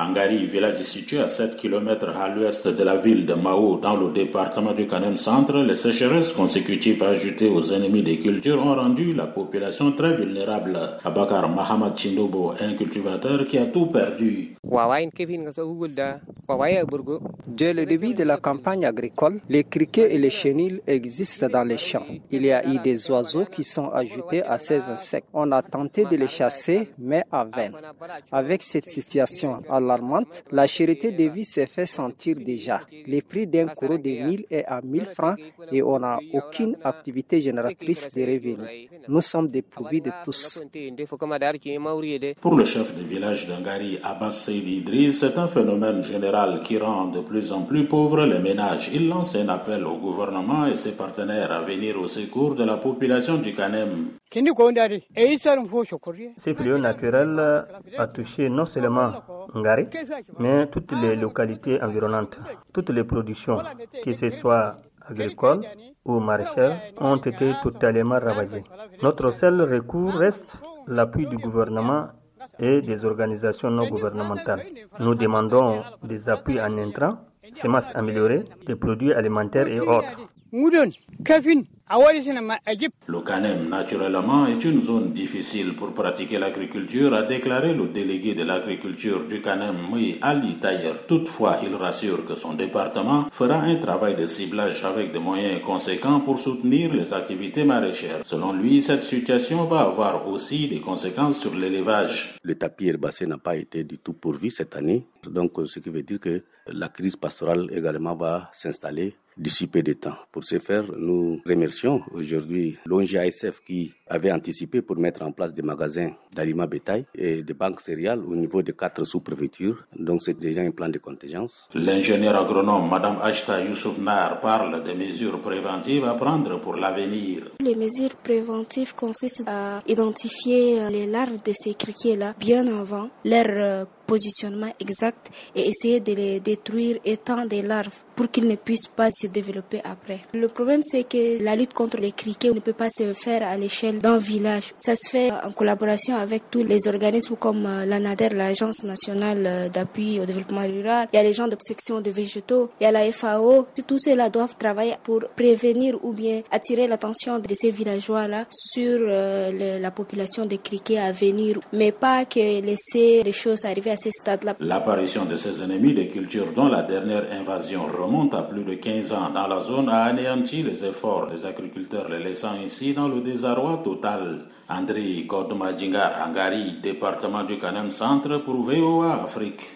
Angari, village situé à 7 km à l'ouest de la ville de Mao, dans le département du Canem Centre, les sécheresses consécutives ajoutées aux ennemis des cultures ont rendu la population très vulnérable. Abakar Mahamad Chindobo, un cultivateur qui a tout perdu. Dès le début de la campagne agricole, les criquets et les chenilles existent dans les champs. Il y a eu des oiseaux qui sont ajoutés à ces insectes. On a tenté de les chasser, mais à vain. Avec cette situation alarmante, la charité de vie s'est fait sentir déjà. Les prix d'un courroux de 1000 est à 1000 francs et on n'a aucune activité génératrice de revenus. Nous sommes dépourvus de tous. Pour le chef du village d'Angari, Abbas C'est un phénomène général qui rend de plus en plus pauvres les ménages. Il lance un appel au gouvernement et ses partenaires à venir au secours de la population du Canem. Ce fléau naturel a touché non seulement Ngari, mais toutes les localités environnantes. Toutes les productions, que ce soit agricoles ou maraîchères, ont été totalement ravagées. Notre seul recours reste l'appui du gouvernement et des organisations non gouvernementales. Nous demandons des appuis en intrants, semences améliorées, des produits alimentaires et autres. Le Canem, naturellement, est une zone difficile pour pratiquer l'agriculture, a déclaré le délégué de l'agriculture du Canem, Mui Ali Tayer. Toutefois, il rassure que son département fera un travail de ciblage avec des moyens conséquents pour soutenir les activités maraîchères. Selon lui, cette situation va avoir aussi des conséquences sur l'élevage. Le tapis herbacé n'a pas été du tout pourvu cette année, donc ce qui veut dire que la crise pastorale également va s'installer d'ici peu de temps. Pour ce faire, nous remercions aujourd'hui l'ONG-ASF qui avait anticipé pour mettre en place des magasins d'aliments bétail et des banques céréales au niveau de quatre sous-préfectures. Donc c'est déjà un plan de contingence. L'ingénieur agronome Madame Ashta Youssouf Nar parle des mesures préventives à prendre pour l'avenir. Les mesures préventives consistent à identifier les larves de ces criquets-là bien avant leur positionnement exact et essayer de les détruire étant des larves pour qu'ils ne puissent pas se développer après. Le problème c'est que la lutte contre les criquets ne peut pas se faire à l'échelle d'un village. Ça se fait en collaboration avec tous les organismes comme l'ANADER, l'Agence nationale d'appui au développement rural. Il y a les gens de section de végétaux, il y a la FAO. Tous ceux-là doivent travailler pour prévenir ou bien attirer l'attention de ces villageois-là sur la population de criquets à venir, mais pas que laisser les choses arriver à ces stades-là. L'apparition de ces ennemis des cultures dont la dernière invasion remonte à plus de 15 ans dans la zone a anéanti les efforts des agriculteurs, les laissant ainsi dans le désarroi total. André Kodma Angari, département du Canem Centre pour VOA Afrique.